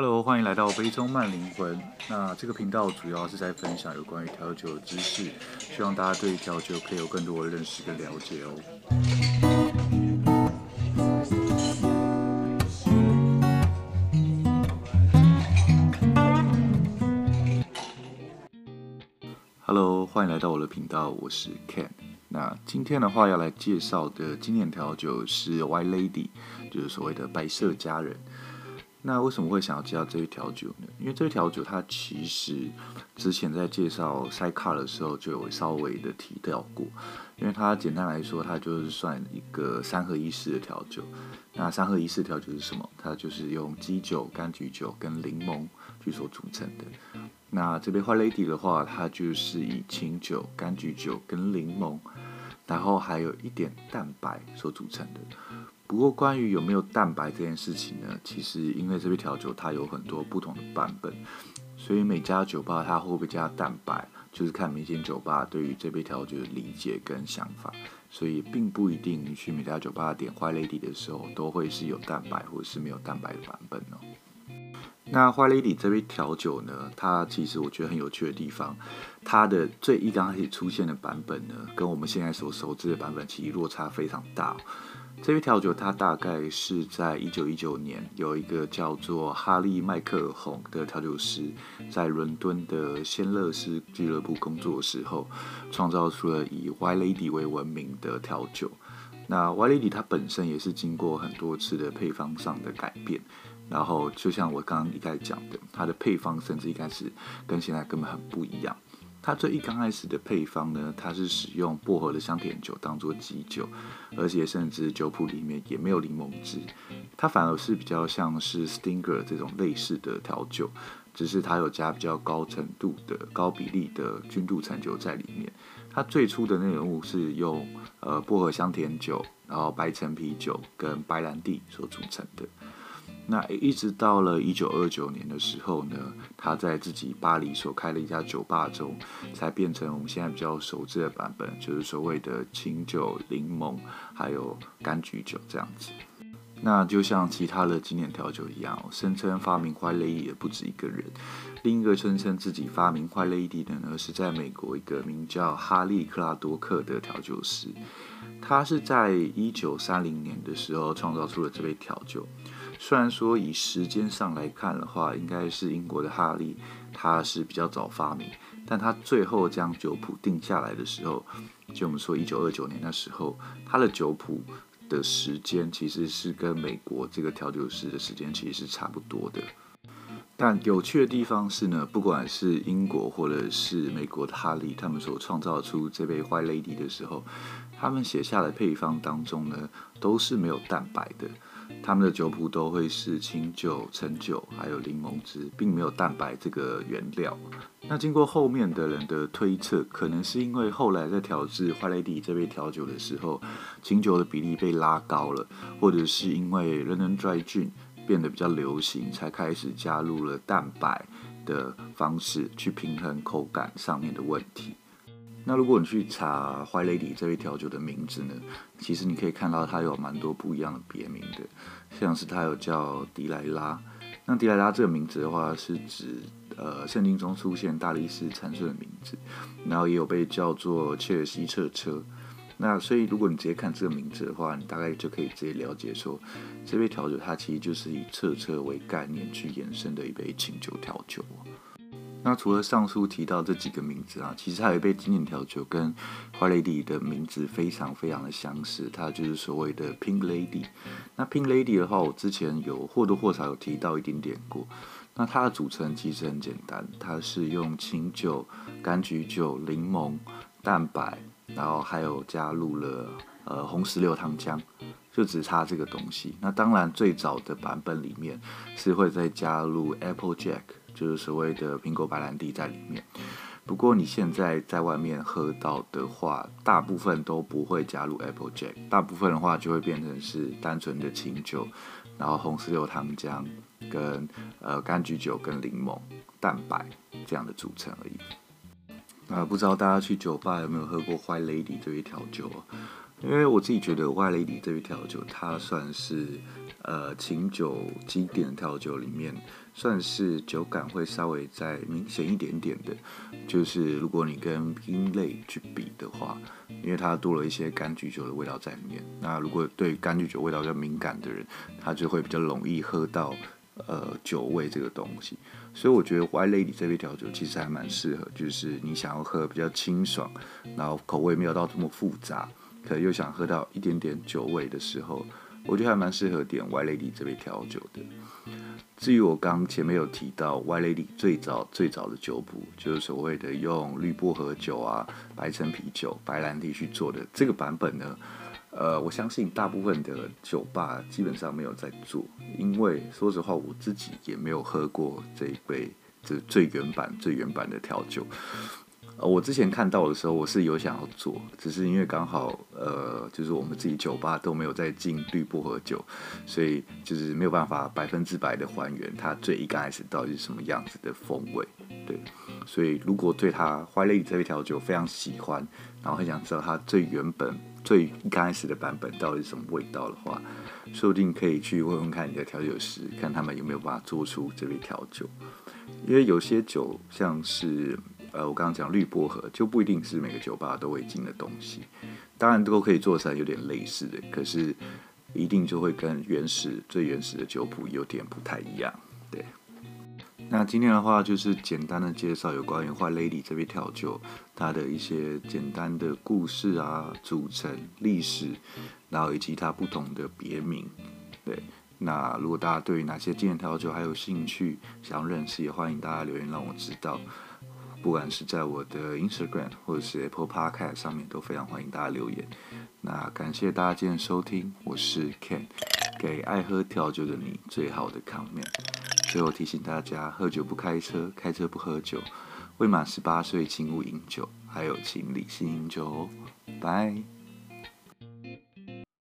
Hello，欢迎来到杯中慢灵魂。那这个频道主要是在分享有关于调酒的知识，希望大家对调酒可以有更多的认识跟了解哦。Hello，欢迎来到我的频道，我是 Ken。那今天的话要来介绍的经典调酒是 White Lady，就是所谓的白色佳人。那为什么会想要介绍这一调酒呢？因为这一调酒它其实之前在介绍塞卡的时候就有稍微的提到过，因为它简单来说，它就是算一个三合一式的调酒。那三合一式调酒是什么？它就是用基酒、柑橘酒跟柠檬去所组成的。那这杯花 Lady 的话，它就是以清酒、柑橘酒跟柠檬，然后还有一点蛋白所组成的。不过，关于有没有蛋白这件事情呢？其实因为这杯调酒它有很多不同的版本，所以每家酒吧它会不会加蛋白，就是看每间酒吧对于这杯调酒的理解跟想法。所以并不一定你去每家酒吧点坏 Lady 的时候都会是有蛋白或者是没有蛋白的版本哦。那 Wild Lady 这杯调酒呢，它其实我觉得很有趣的地方，它的最一刚开始出现的版本呢，跟我们现在所熟知的版本其实落差非常大。这杯调酒，它大概是在一九一九年，有一个叫做哈利麦克洪的调酒师，在伦敦的仙乐斯俱乐部工作的时候，创造出了以 White Lady 为闻名的调酒。那 White Lady 它本身也是经过很多次的配方上的改变，然后就像我刚刚一开始讲的，它的配方甚至一开始跟现在根本很不一样。它最一刚开始的配方呢，它是使用薄荷的香甜酒当做基酒，而且甚至酒谱里面也没有柠檬汁，它反而是比较像是 Stinger 这种类似的调酒，只是它有加比较高程度的高比例的均度橙酒在里面。它最初的内容物是用呃薄荷香甜酒，然后白橙啤酒跟白兰地所组成的。那一直到了一九二九年的时候呢，他在自己巴黎所开了一家酒吧中，才变成我们现在比较熟知的版本，就是所谓的清酒、柠檬还有柑橘酒这样子。那就像其他的经典调酒一样，声称发明 White Lady 也不止一个人。另一个声称自己发明 White Lady 的呢，是在美国一个名叫哈利克拉多克的调酒师，他是在一九三零年的时候创造出了这杯调酒。虽然说以时间上来看的话，应该是英国的哈利，他是比较早发明，但他最后将酒谱定下来的时候，就我们说一九二九年的时候，他的酒谱的时间其实是跟美国这个调酒师的时间其实是差不多的。但有趣的地方是呢，不管是英国或者是美国的哈利，他们所创造出这杯 White Lady 的时候，他们写下的配方当中呢，都是没有蛋白的。他们的酒谱都会是清酒、陈酒，还有柠檬汁，并没有蛋白这个原料。那经过后面的人的推测，可能是因为后来在调制 White Lady 这杯调酒的时候，清酒的比例被拉高了，或者是因为 London Dry Gin 变得比较流行，才开始加入了蛋白的方式去平衡口感上面的问题。那如果你去查 White Lady 这杯调酒的名字呢，其实你可以看到它有蛮多不一样的别名的，像是它有叫迪莱拉。那迪莱拉这个名字的话，是指呃圣经中出现大力士参孙的名字，然后也有被叫做切尔西彻车。那所以如果你直接看这个名字的话，你大概就可以直接了解说，这杯调酒它其实就是以彻车为概念去延伸的一杯清酒调酒。那除了上述提到这几个名字啊，其实还有一杯经典调酒跟 White Lady 的名字非常非常的相似，它就是所谓的 Pink Lady。那 Pink Lady 的话，我之前有或多或少有提到一点点过。那它的组成其实很简单，它是用清酒、柑橘酒、柠檬、蛋白，然后还有加入了呃红石榴糖浆，就只差这个东西。那当然最早的版本里面是会再加入 Apple Jack。就是所谓的苹果白兰地在里面，不过你现在在外面喝到的话，大部分都不会加入 Apple Jack，大部分的话就会变成是单纯的清酒，然后红石榴糖浆跟呃柑橘酒跟柠檬蛋白这样的组成而已。那不知道大家去酒吧有没有喝过 White Lady 这一调酒？因为我自己觉得，Y Lady 这杯调酒它算是。呃琴酒经典调酒里面，算是酒感会稍微再明显一点点的。就是如果你跟冰类去比的话，因为它多了一些柑橘酒的味道在里面。那如果对柑橘酒味道比较敏感的人，他就会比较容易喝到呃酒味这个东西。所以我觉得 Y Lady 这杯调酒其实还蛮适合，就是你想要喝比较清爽，然后口味没有到这么复杂，可又想喝到一点点酒味的时候，我觉得还蛮适合点 Y Lady 这杯调酒的。至于我刚前面有提到 Y Lady 最早最早的酒谱，就是所谓的用绿薄荷酒啊、白陈啤酒、白兰地去做的这个版本呢，呃，我相信大部分的酒吧基本上没有在做，因为说实话，我自己也没有喝过这一杯这最原版最原版的调酒。呃，我之前看到的时候，我是有想要做，只是因为刚好，呃，就是我们自己酒吧都没有在进绿薄荷酒，所以就是没有办法百分之百的还原它最一开始到底是什么样子的风味，对。所以如果对它怀了你这一调酒非常喜欢，然后很想知道它最原本最一开始的版本到底是什么味道的话，说不定可以去问问看你的调酒师，看他们有没有办法做出这杯调酒，因为有些酒像是。呃，我刚刚讲绿薄荷就不一定是每个酒吧都会进的东西，当然都可以做成有点类似的，可是一定就会跟原始最原始的酒谱有点不太一样。对，那今天的话就是简单的介绍有关于坏 Lady 这杯调酒，它的一些简单的故事啊、组成、历史，然后以及它不同的别名。对，那如果大家对于哪些经典调酒还有兴趣，想要认识，也欢迎大家留言让我知道。不管是在我的 Instagram 或者是 Apple Podcast 上面，都非常欢迎大家留言。那感谢大家今天收听，我是 Ken，给爱喝调酒的你最好的 comment。最后提醒大家，喝酒不开车，开车不喝酒，未满十八岁请勿饮酒，还有请理性饮酒哦。拜。